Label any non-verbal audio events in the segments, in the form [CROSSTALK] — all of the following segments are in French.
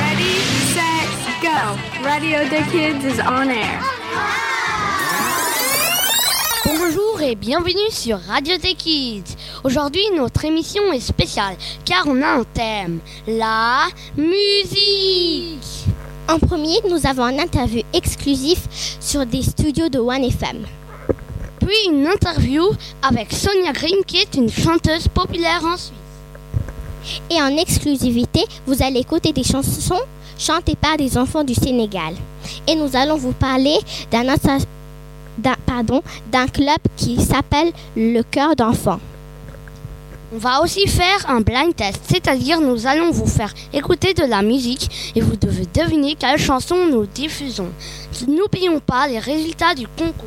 Ready, set, go. Radio the Kids is on air. Bonjour et bienvenue sur Radio Tech Kids. Aujourd'hui, notre émission est spéciale car on a un thème, la musique. En premier, nous avons un interview exclusif sur des studios de OneFM. Puis une interview avec Sonia Green qui est une chanteuse populaire en Suisse. Et en exclusivité, vous allez écouter des chansons chantées par des enfants du Sénégal. Et nous allons vous parler d'un d'un- pardon, d'un club qui s'appelle le Cœur d'enfant. On va aussi faire un blind test, c'est-à-dire nous allons vous faire écouter de la musique et vous devez deviner quelle chanson nous diffusons. N'oublions pas les résultats du concours.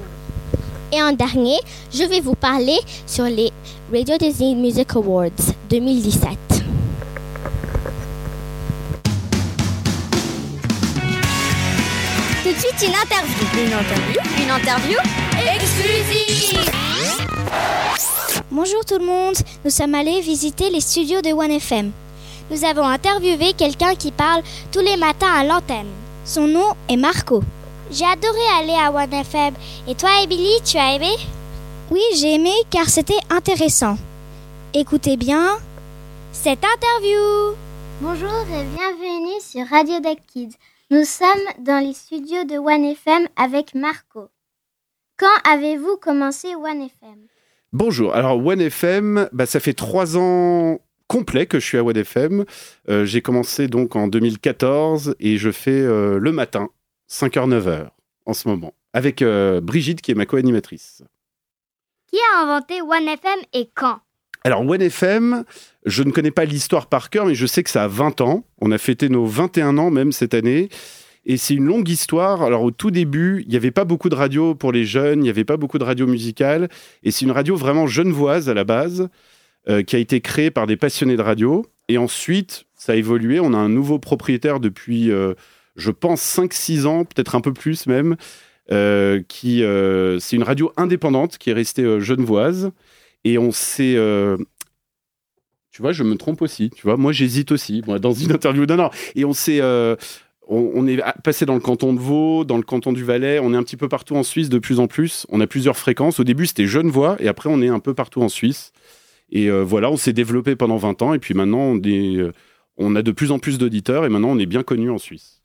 Et en dernier, je vais vous parler sur les Radio Disney Music Awards 2017. Tout de suite, une interview. Une interview Une interview exclusive Bonjour tout le monde, nous sommes allés visiter les studios de OneFM. Nous avons interviewé quelqu'un qui parle tous les matins à l'antenne. Son nom est Marco. J'ai adoré aller à OneFM. Et toi, Emily, tu as aimé? Oui, j'ai aimé car c'était intéressant. Écoutez bien cette interview. Bonjour et bienvenue sur Radio Deck Kids. Nous sommes dans les studios de OneFM avec Marco. Quand avez-vous commencé OneFM Bonjour, alors OneFM, bah, ça fait trois ans complets que je suis à OneFM. Euh, J'ai commencé donc en 2014 et je fais euh, le matin, 5h-9h en ce moment, avec euh, Brigitte qui est ma co-animatrice. Qui a inventé OneFM et quand? Alors OneFM, je ne connais pas l'histoire par cœur, mais je sais que ça a 20 ans. On a fêté nos 21 ans même cette année. Et c'est une longue histoire. Alors au tout début, il n'y avait pas beaucoup de radio pour les jeunes, il n'y avait pas beaucoup de radio musicale. Et c'est une radio vraiment genevoise à la base, euh, qui a été créée par des passionnés de radio. Et ensuite, ça a évolué. On a un nouveau propriétaire depuis, euh, je pense, 5-6 ans, peut-être un peu plus même. euh, qui euh, c'est une radio indépendante qui est restée euh, genevoise. Et on s'est... euh, tu vois, je me trompe aussi. Tu vois, moi j'hésite aussi. Moi, dans une interview d'un an. Et on s'est... on, est passé dans le canton de Vaud, dans le canton du Valais, on est un petit peu partout en Suisse de plus en plus. On a plusieurs fréquences. Au début, c'était Genevois, et après, on est un peu partout en Suisse. Et voilà, on s'est développé pendant 20 ans, et puis maintenant, on, est, on a de plus en plus d'auditeurs, et maintenant, on est bien connu en Suisse.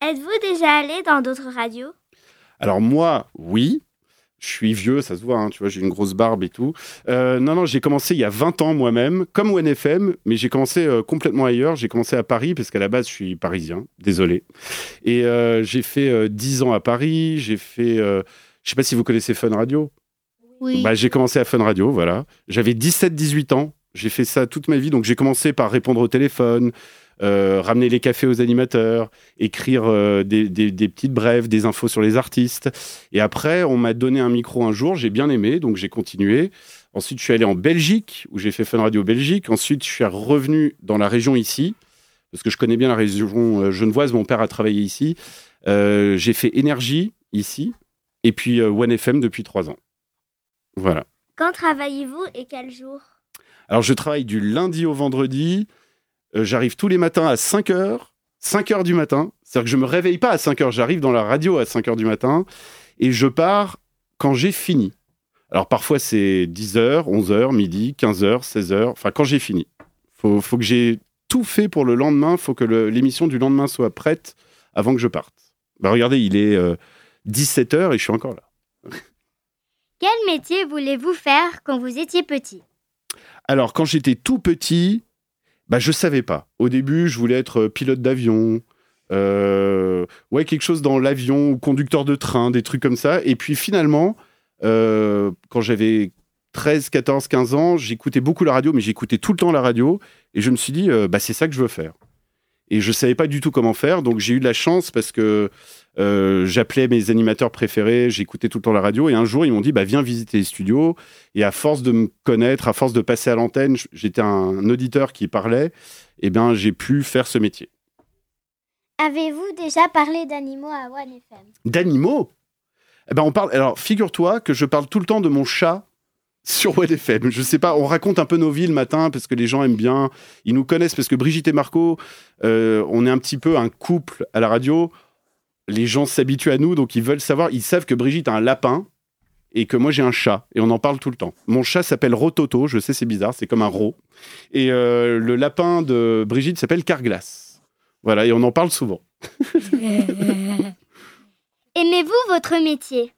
Êtes-vous déjà allé dans d'autres radios? Alors moi, oui. Je suis vieux, ça se voit, hein, tu vois, j'ai une grosse barbe et tout. Euh, non, non, j'ai commencé il y a 20 ans moi-même, comme OneFM, mais j'ai commencé euh, complètement ailleurs. J'ai commencé à Paris, parce qu'à la base, je suis parisien, désolé. Et euh, j'ai fait euh, 10 ans à Paris, j'ai fait... je sais pas si vous connaissez Fun Radio. Oui. Bah, j'ai commencé à Fun Radio, voilà. J'avais 17-18 ans, j'ai fait ça toute ma vie, donc j'ai commencé par répondre au téléphone, euh, ramener les cafés aux animateurs, écrire euh, des, des- des petites brèves, des infos sur les artistes. Et après, on m'a donné un micro un jour, j'ai bien aimé, donc j'ai continué. Ensuite, je suis allé en Belgique, où j'ai fait Fun Radio Belgique. Ensuite, je suis revenu dans la région ici, parce que je connais bien la région euh, genevoise, mon père a travaillé ici. Euh, j'ai fait Énergie, ici, et puis OneFM depuis trois ans. Voilà. Quand travaillez-vous et quel jour? Alors, je travaille du lundi au vendredi. Euh, j'arrive tous les matins à 5 heures. 5 heures du matin. C'est-à-dire que je me réveille pas à 5 heures. J'arrive dans la radio à 5 heures du matin. Et je pars quand j'ai fini. Alors, parfois, c'est 10 heures, 11 heures, midi, 15 heures, 16 heures. Enfin, quand j'ai fini. Faut, faut que j'ai tout fait pour le lendemain. faut que le- l'émission du lendemain soit prête avant que je parte. Bah, regardez, il est 17 heures et je suis encore là. Quel métier voulez-vous faire quand vous étiez petit? Alors, quand j'étais tout petit, bah, je savais pas. Au début, je voulais être euh, pilote d'avion, euh, ouais, quelque chose dans l'avion ou conducteur de train, des trucs comme ça. Et puis finalement, euh, quand j'avais 13, 14, 15 ans, j'écoutais beaucoup la radio, mais j'écoutais tout le temps la radio. Et je me suis dit, bah, c'est ça que je veux faire. Et je savais pas du tout comment faire. Donc j'ai eu de la chance parce que euh, j'appelais mes animateurs préférés, j'écoutais tout le temps la radio. Et un jour, ils m'ont dit, bah, viens visiter les studios. Et à force de me connaître, à force de passer à l'antenne, j'étais un auditeur qui parlait. Et bien, j'ai pu faire ce métier. Avez-vous déjà parlé d'animaux à OneFM D'animaux? Eh ben, on parle. Alors, figure-toi que je parle tout le temps de mon chat. Sur FM. Je sais pas, on raconte un peu nos vies le matin parce que les gens aiment bien, ils nous connaissent parce que Brigitte et Marco, euh, on est un petit peu un couple à la radio. Les gens s'habituent à nous, donc ils veulent savoir, ils savent que Brigitte a un lapin et que moi j'ai un chat et on en parle tout le temps. Mon chat s'appelle Rototo, je sais c'est bizarre, c'est comme un ro. Et euh, le lapin de Brigitte s'appelle Carglass. Voilà, et on en parle souvent. [LAUGHS] Aimez-vous votre métier?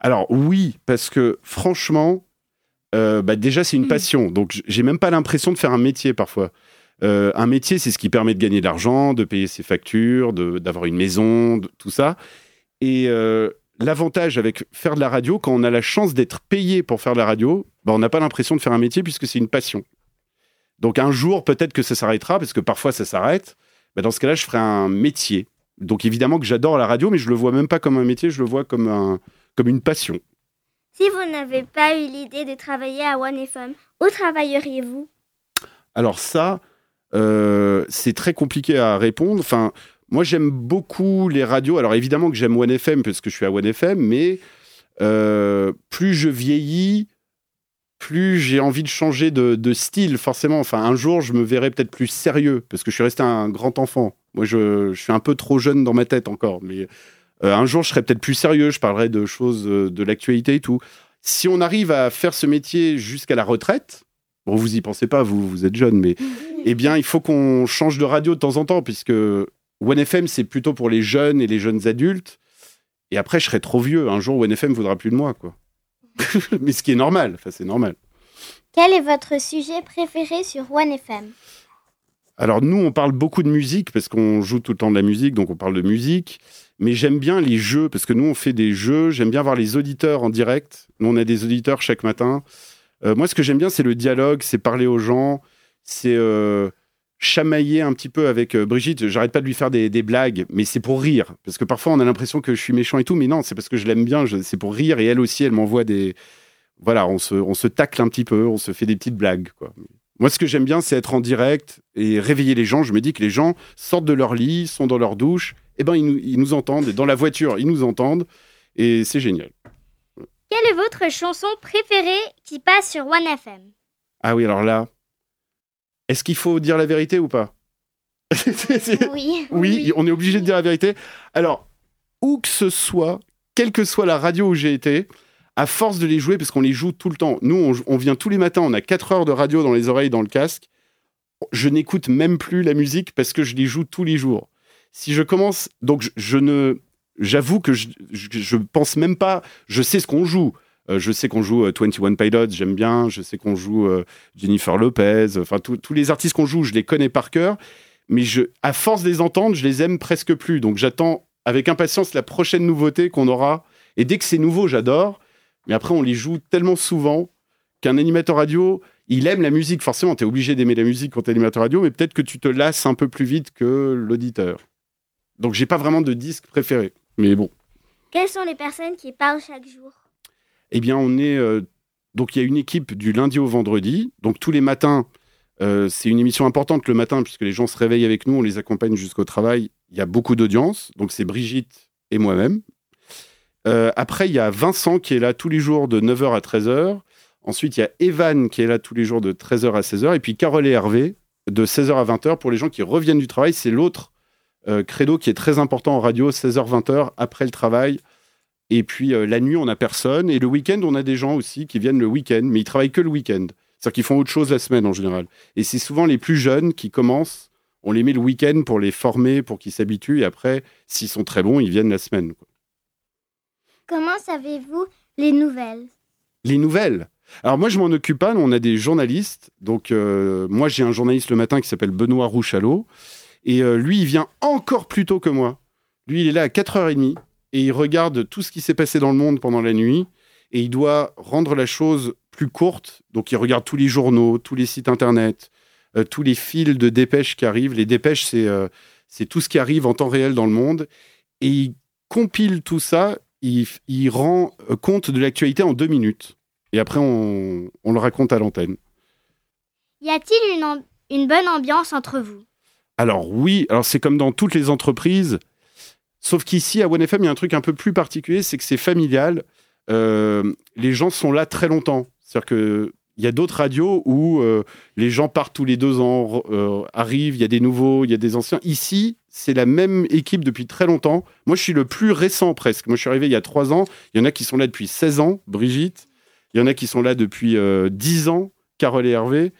Alors oui, parce que franchement, euh, bah, déjà c'est une mm. passion, donc j'ai même pas l'impression de faire un métier parfois. Euh, un métier, c'est ce qui permet de gagner de l'argent, de payer ses factures, d'avoir une maison, tout ça. Et euh, l'avantage avec faire de la radio, quand on a la chance d'être payé pour faire de la radio, bah, on n'a pas l'impression de faire un métier puisque c'est une passion. Donc un jour, peut-être que ça s'arrêtera, parce que parfois ça s'arrête. Bah, dans ce cas-là, je ferai un métier. Donc évidemment que j'adore la radio, mais je le vois même pas comme un métier, je le vois comme, un, comme une passion. Si vous n'avez pas eu l'idée de travailler à OneFM, où travailleriez-vous? Alors ça, euh, c'est très compliqué à répondre. Enfin, moi j'aime beaucoup les radios. Alors évidemment que j'aime OneFM parce que je suis à OneFM, mais euh, plus je vieillis, plus j'ai envie de changer de, style, forcément. Enfin, un jour, je me verrai peut-être plus sérieux, parce que je suis resté un grand enfant. Moi, je, suis un peu trop jeune dans ma tête encore. Mais euh, un jour, je serai peut-être plus sérieux, je parlerai de choses euh, de l'actualité et tout. Si on arrive à faire ce métier jusqu'à la retraite, bon, vous y pensez pas, vous, vous êtes jeune, mais eh bien, il faut qu'on change de radio de temps en temps, puisque OneFM, c'est plutôt pour les jeunes et les jeunes adultes. Et après, je serai trop vieux. Un jour, OneFM voudra plus de moi, quoi. [LAUGHS] mais ce qui est normal, enfin, c'est normal. Quel est votre sujet préféré sur OneFM alors nous, on parle beaucoup de musique parce qu'on joue tout le temps de la musique, donc on parle de musique. Mais j'aime bien les jeux parce que nous, on fait des jeux. J'aime bien voir les auditeurs en direct. Nous, on a des auditeurs chaque matin. Euh, moi, ce que j'aime bien, c'est le dialogue, c'est parler aux gens, c'est euh, chamailler un petit peu avec euh, Brigitte. J'arrête pas de lui faire des, blagues, mais c'est pour rire. Parce que parfois, on a l'impression que je suis méchant et tout, mais non, c'est parce que je l'aime bien. C'est pour rire et elle aussi, elle m'envoie des. Voilà, on se, on se tacle un petit peu, on se fait des petites blagues, quoi. Moi, ce que j'aime bien, c'est être en direct et réveiller les gens. Je me dis que les gens sortent de leur lit, sont dans leur douche, et eh ben ils nous, entendent. Et dans la voiture, ils nous entendent, et c'est génial. Quelle est votre chanson préférée qui passe sur OneFM Ah oui, alors là, est-ce qu'il faut dire la vérité ou pas? [LAUGHS] Oui. oui. on est obligé de dire la vérité. Alors, où que ce soit, quelle que soit la radio où j'ai été, à force de les jouer, parce qu'on les joue tout le temps, nous, on, vient tous les matins, on a 4 heures de radio dans les oreilles, dans le casque. Je n'écoute même plus la musique parce que je les joue tous les jours. Si je commence, donc je, ne, j'avoue que je, je, pense même pas, je sais ce qu'on joue. Euh, je sais qu'on joue 21 euh, Pilots, j'aime bien. Je sais qu'on joue euh, Jennifer Lopez. Enfin, tous les artistes qu'on joue, je les connais par cœur. Mais je, à force de les entendre, je les aime presque plus. Donc j'attends avec impatience la prochaine nouveauté qu'on aura. Et dès que c'est nouveau, j'adore. Mais après, on les joue tellement souvent qu'un animateur radio, il aime la musique. Forcément, tu es obligé d'aimer la musique quand tu es animateur radio, mais peut-être que tu te lasses un peu plus vite que l'auditeur. Donc, j'ai pas vraiment de disque préféré. Mais bon. Quelles sont les personnes qui parlent chaque jour? Eh bien, on est. Euh, donc, il y a une équipe du lundi au vendredi. Donc, tous les matins, euh, c'est une émission importante le matin, puisque les gens se réveillent avec nous, on les accompagne jusqu'au travail. Il y a beaucoup d'audience. Donc, c'est Brigitte et moi-même. Euh, après, il y a Vincent qui est là tous les jours de 9h à 13h. Ensuite, il y a Evan qui est là tous les jours de 13h à 16h. Et puis Carole et Hervé de 16h à 20h pour les gens qui reviennent du travail. C'est l'autre euh, credo qui est très important en radio, 16h-20h après le travail. Et puis euh, la nuit, on n'a personne. Et le week-end, on a des gens aussi qui viennent le week-end, mais ils travaillent que le week-end. C'est-à-dire qu'ils font autre chose la semaine en général. Et c'est souvent les plus jeunes qui commencent. On les met le week-end pour les former, pour qu'ils s'habituent. Et après, s'ils sont très bons, ils viennent la semaine. Comment savez-vous les nouvelles? Les nouvelles? Alors moi, je m'en occupe pas. On a des journalistes. Donc euh, moi, j'ai un journaliste le matin qui s'appelle Benoît Rouchalot. Et euh, lui, il vient encore plus tôt que moi. Lui, il est là à 4h30 et il regarde tout ce qui s'est passé dans le monde pendant la nuit. Et il doit rendre la chose plus courte. Donc il regarde tous les journaux, tous les sites internet, euh, tous les fils de dépêches qui arrivent. Les dépêches, c'est c'est tout ce qui arrive en temps réel dans le monde. Et il compile tout ça il, rend euh, compte de l'actualité en deux minutes. Et après, on, le raconte à l'antenne. Y a-t-il une, une, bonne ambiance entre vous? Alors oui, alors c'est comme dans toutes les entreprises, sauf qu'ici, à OneFM, il y a un truc un peu plus particulier, c'est que c'est familial. Euh, les gens sont là très longtemps. C'est-à-dire que il y a d'autres radios où euh, les gens partent tous les deux ans, euh, arrivent, il y a des nouveaux, il y a des anciens. Ici, c'est la même équipe depuis très longtemps. Moi, je suis le plus récent presque. Moi, je suis arrivé il y a trois ans. Il y en a qui sont là depuis 16 ans, Brigitte. Il y en a qui sont là depuis 10 ans, Carole et Hervé.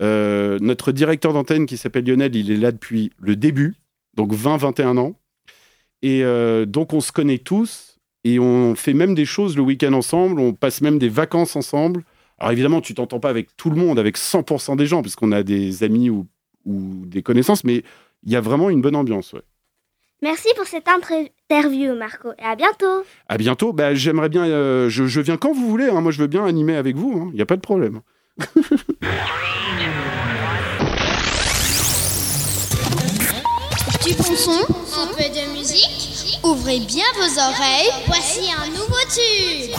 notre directeur d'antenne qui s'appelle Lionel, il est là depuis le début, donc 20-21 ans. Et donc, on se connaît tous et on fait même des choses le week-end ensemble, on passe même des vacances ensemble. Alors évidemment, tu t'entends pas avec tout le monde, avec 100% des gens, puisqu'on a des amis ou, des connaissances, mais il y a vraiment une bonne ambiance. Merci pour cette interview, Marco, et à bientôt. À bientôt. Bah, J'aimerais bien. Euh, je, viens quand vous voulez. Hein. Moi, je veux bien animer avec vous. Hein. Il n'y a pas de problème. du bon son, un peu de musique Ouvrez bien vos oreilles, voici un nouveau tube.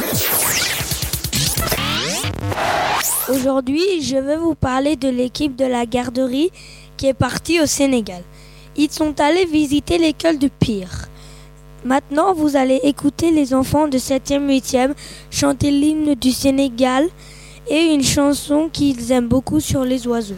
Aujourd'hui, je vais vous parler de l'équipe de la garderie qui est partie au Sénégal. Ils sont allés visiter l'école de Pire. Maintenant, vous allez écouter les enfants de 7e 8e chanter l'hymne du Sénégal et une chanson qu'ils aiment beaucoup sur les oiseaux.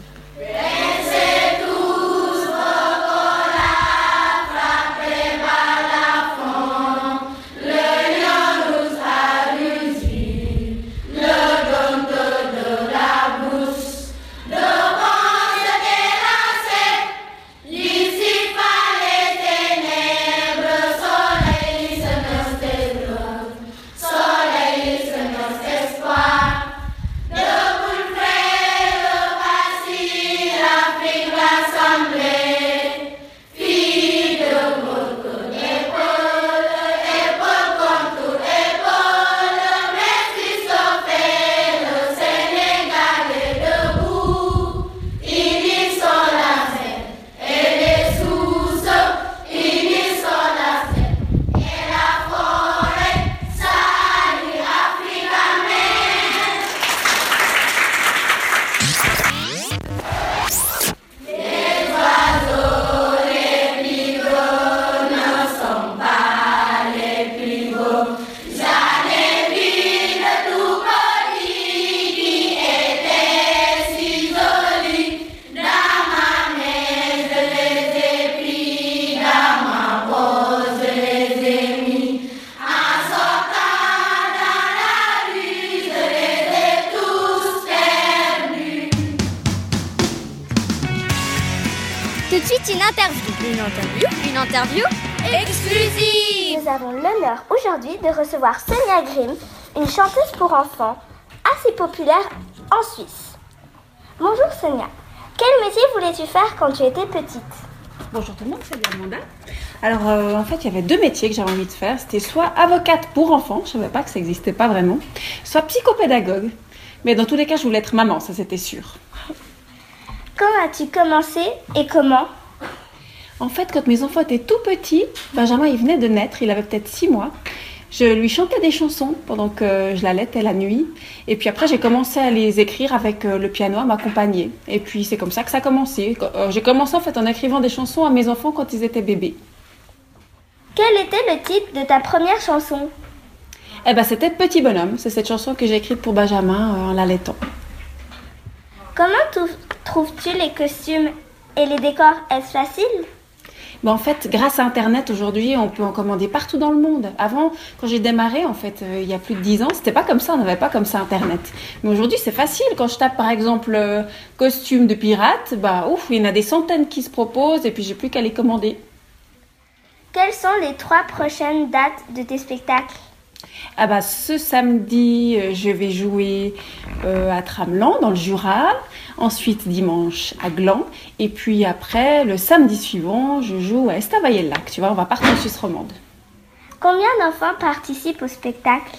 Aujourd'hui de recevoir Sonia Grimm, une chanteuse pour enfants assez populaire en Suisse. Bonjour Sonia, quel métier voulais-tu faire quand tu étais petite? Bonjour tout le monde, c'est Amanda. Alors euh, en fait, il y avait deux métiers que j'avais envie de faire. C'était soit avocate pour enfants, je ne savais pas que ça n'existait pas vraiment, soit psychopédagogue. Mais dans tous les cas, je voulais être maman, ça c'était sûr. Comment as-tu commencé et comment en fait, quand mes enfants étaient tout petits, Benjamin, il venait de naître, il avait peut-être six mois. Je lui chantais des chansons pendant que je l'allaitais la nuit. Et puis après, j'ai commencé à les écrire avec euh, le piano, à m'accompagner. Et puis c'est comme ça que ça a commencé. Euh, j'ai commencé en fait en écrivant des chansons à mes enfants quand ils étaient bébés. Quel était le titre de ta première chanson? Eh ben, c'était Petit bonhomme. C'est cette chanson que j'ai écrite pour Benjamin euh, en l'allaitant. Comment trouves-tu les costumes et les décors? Est-ce facile? En fait, grâce à Internet aujourd'hui, on peut en commander partout dans le monde. Avant, quand j'ai démarré, en fait, euh, il y a plus de 10 ans, c'était pas comme ça, on n'avait pas comme ça Internet. Mais aujourd'hui, c'est facile. Quand je tape, par exemple, euh, costume de pirate, bah, ouf, il y en a des centaines qui se proposent et puis j'ai plus qu'à les commander. Quelles sont les trois prochaines dates de tes spectacles? Ah bah, ce samedi, euh, je vais jouer euh, à Tramelan, dans le Jura. Ensuite, dimanche, à Gland. Et puis après, le samedi suivant, je joue à Estavayer-le-Lac. Tu vois, on va partir en Suisse romande. Combien d'enfants participent au spectacle?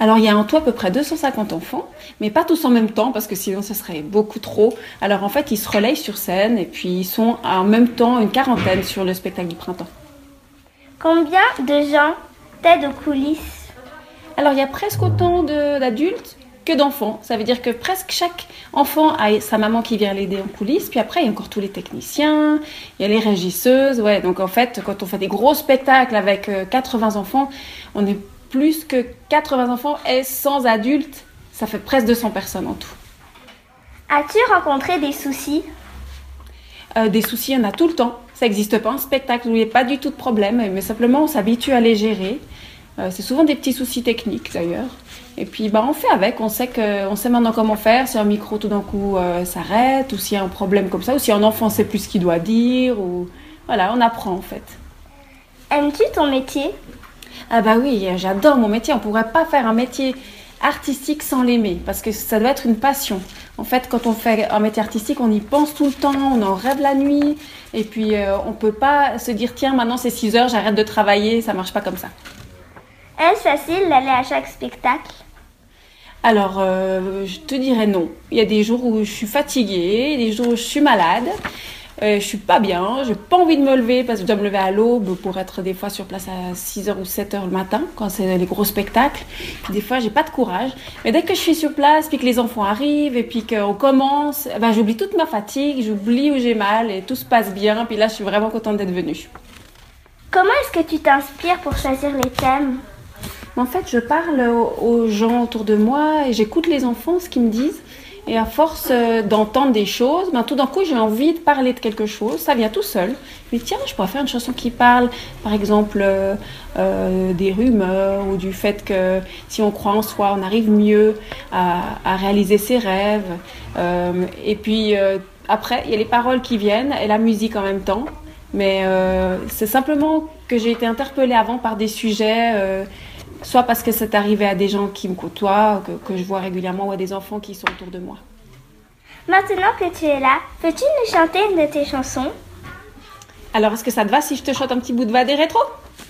Alors il y a en tout à peu près 250 enfants, mais pas tous en même temps parce que sinon ce serait beaucoup trop. Alors en fait ils se relayent sur scène et puis ils sont en même temps une quarantaine sur le spectacle du printemps. Combien de gens aux coulisses alors il y a presque autant d'adultes que d'enfants. Ça veut dire que presque chaque enfant a sa maman qui vient l'aider en coulisses. Puis après, il y a encore tous les techniciens, il y a les régisseuses. Ouais, donc en fait, quand on fait des gros spectacles avec 80 euh, enfants, on est plus que 80 enfants et 100 adultes Ça fait presque 200 personnes en tout. As-tu rencontré des soucis? Euh, Des soucis, il y en a tout le temps. Ça n'existe pas un spectacle où il n'y a pas du tout de problème, mais simplement on s'habitue à les gérer. Euh, c'est souvent des petits soucis techniques d'ailleurs. Et puis bah, on fait avec, on sait, que, on sait maintenant comment faire, si un micro tout d'un coup euh, s'arrête, ou s'il y a un problème comme ça, ou si un enfant ne sait plus ce qu'il doit dire, ou voilà, on apprend en fait. Aimes-tu ton métier? Ah bah oui, j'adore mon métier, on ne pourrait pas faire un métier artistique sans l'aimer, parce que ça doit être une passion. En fait, quand on fait un métier artistique, on y pense tout le temps, on en rêve la nuit, et puis euh, on ne peut pas se dire, tiens, maintenant c'est 6 heures, j'arrête de travailler, ça marche pas comme ça. Est-ce facile d'aller à chaque spectacle? Alors, euh, je te dirais non. Il y a des jours où je suis fatiguée, des jours où je suis malade, euh, je suis pas bien, j'ai pas envie de me lever parce que je dois me lever à l'aube pour être des fois sur place à 6h ou 7h le matin quand c'est les gros spectacles. Puis des fois, j'ai pas de courage. Mais dès que je suis sur place, puis que les enfants arrivent et puis qu'on commence, ben, j'oublie toute ma fatigue, j'oublie où j'ai mal et tout se passe bien. Puis là, je suis vraiment contente d'être venue. Comment est-ce que tu t'inspires pour choisir les thèmes? En fait, je parle aux gens autour de moi et j'écoute les enfants, ce qu'ils me disent. Et à force euh, d'entendre des choses, ben, tout d'un coup, j'ai envie de parler de quelque chose. Ça vient tout seul. Mais tiens, je pourrais faire une chanson qui parle, par exemple, euh, euh, des rumeurs ou du fait que si on croit en soi, on arrive mieux à, à réaliser ses rêves. et puis après, il y a les paroles qui viennent et la musique en même temps. Mais c'est simplement que j'ai été interpellée avant par des sujets soit parce que c'est arrivé à des gens qui me côtoient, que, je vois régulièrement, ou à des enfants qui sont autour de moi. Maintenant que tu es là, peux-tu nous chanter une de tes chansons? Alors, est-ce que ça te va si je te chante un petit bout de Va des rétro?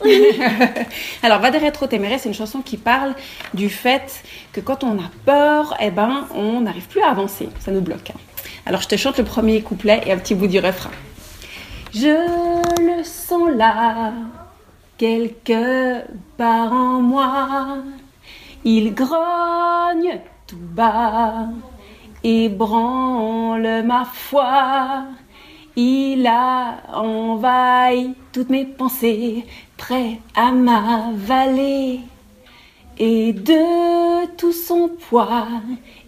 Oui. [LAUGHS] Alors, Va des rétro t'aimerais, c'est une chanson qui parle du fait que quand on a peur, eh ben, on n'arrive plus à avancer. Ça nous bloque. Hein. Alors, je te chante le premier couplet et un petit bout du refrain. Je le sens là, quelque part en moi. Il grogne tout bas, ébranle ma foi. Il a envahi toutes mes pensées, prêt à m'avaler. Et de tout son poids,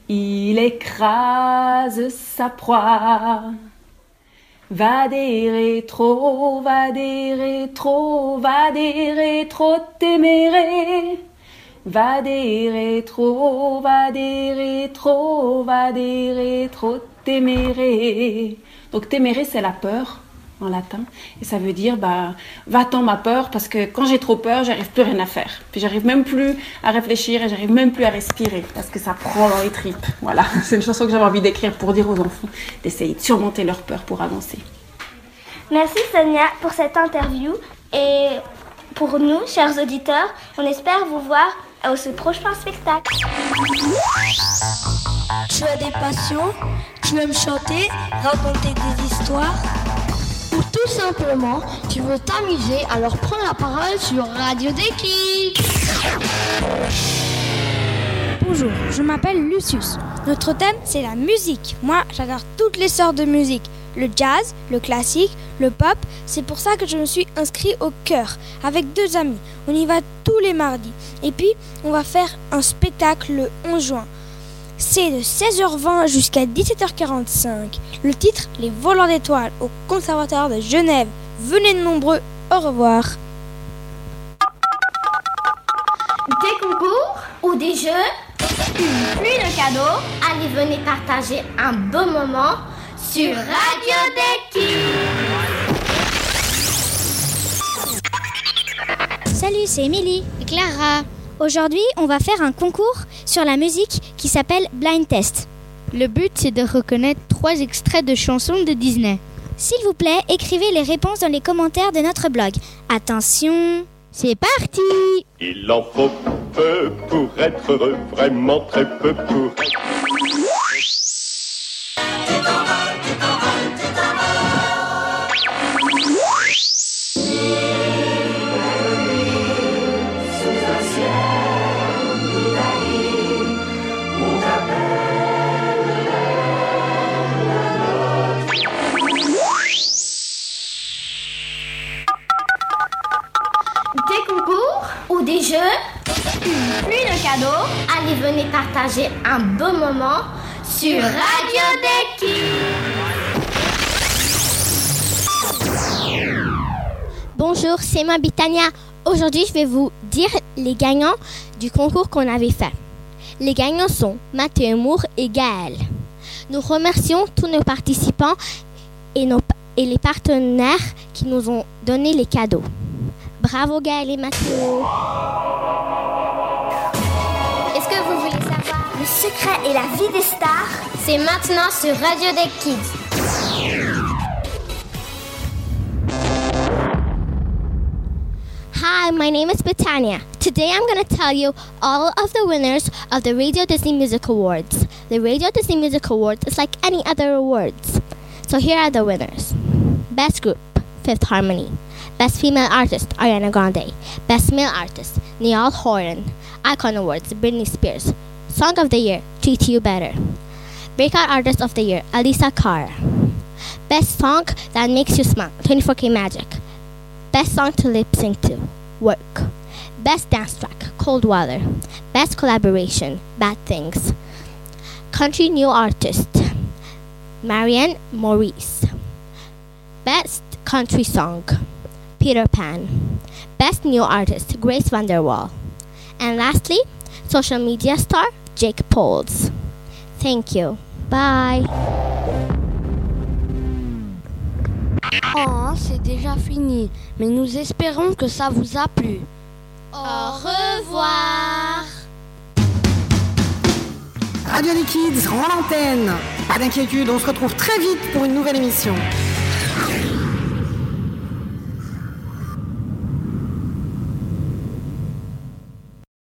il écrase sa proie. Va des rétro, va des rétro, va des rétro téméré. Va des rétro, va des rétro, va des rétro téméré. Donc téméré, c'est la peur en latin. Et ça veut dire, bah, va-t'en ma peur, parce que quand j'ai trop peur, j'arrive plus rien à faire. Puis j'arrive même plus à réfléchir et j'arrive même plus à respirer, parce que ça prend dans les tripes. Voilà, [LAUGHS] c'est une chanson que j'avais envie d'écrire pour dire aux enfants d'essayer de surmonter leur peur pour avancer. Merci Sonia pour cette interview et pour nous, chers auditeurs, on espère vous voir au ce prochain spectacle. Tu as des passions, tu aimes chanter, raconter des histoires tout simplement tu veux t'amuser, alors prends la parole sur Radio Déclic. Bonjour, je m'appelle Lucius. Notre thème, c'est la musique. Moi, j'adore toutes les sortes de musique. Le jazz, le classique, le pop. C'est pour ça que je me suis inscrit au chœur avec deux amis. On y va tous les mardis. Et puis, on va faire un spectacle le 11 juin. C'est de 16h20 jusqu'à 17h45. Le titre Les voleurs d'étoiles au Conservatoire de Genève. Venez de nombreux. Au revoir. Des concours ou des jeux? Plus de cadeaux? Allez, venez partager un beau moment sur Radio Decky. Salut, c'est Émilie et Clara. Aujourd'hui, on va faire un concours sur la musique qui s'appelle Blind Test. Le but, c'est de reconnaître trois extraits de chansons de Disney. S'il vous plaît, écrivez les réponses dans les commentaires de notre blog. Attention, c'est parti Il en faut peu pour être heureux, vraiment très peu pour Des jeux Plus de cadeaux Allez, venez partager un beau moment sur Radio des Bonjour, c'est moi Bitania. Aujourd'hui, je vais vous dire les gagnants du concours qu'on avait fait. Les gagnants sont Mathieu Moore et Gaël. Nous remercions tous nos participants et les partenaires qui nous ont donné les cadeaux. Bravo Gaël et Mathieu. Est-ce que vous voulez savoir Le secret et la vie des stars C'est maintenant sur Radio des Kids. Hi, my name is Britannia. Today I'm going to tell you all of the winners of the Radio Disney Music Awards. The Radio Disney Music Awards is like any other awards. So here are the winners Best Group, Fifth Harmony. Best Female Artist, Ariana Grande. Best Male Artist, Niall Horan. Icon Awards, Britney Spears. Song of the Year, Treat You Better. Breakout Artist of the Year, Alisa Carr. Best Song That Makes You Smile, 24K Magic. Best Song to Lip Sync to, Work. Best Dance Track, Cold Water. Best Collaboration, Bad Things. Country New Artist, Marianne Maurice. Best Country Song, Peter Pan. Best New Artist, Grace Vanderwall. And lastly, Social Media Star, Jake Poles. Thank you. Bye. Oh, c'est déjà fini, mais nous espérons que ça vous a plu. Au revoir. Radio Kids rend l'antenne. Pas d'inquiétude, on se retrouve très vite pour une nouvelle émission.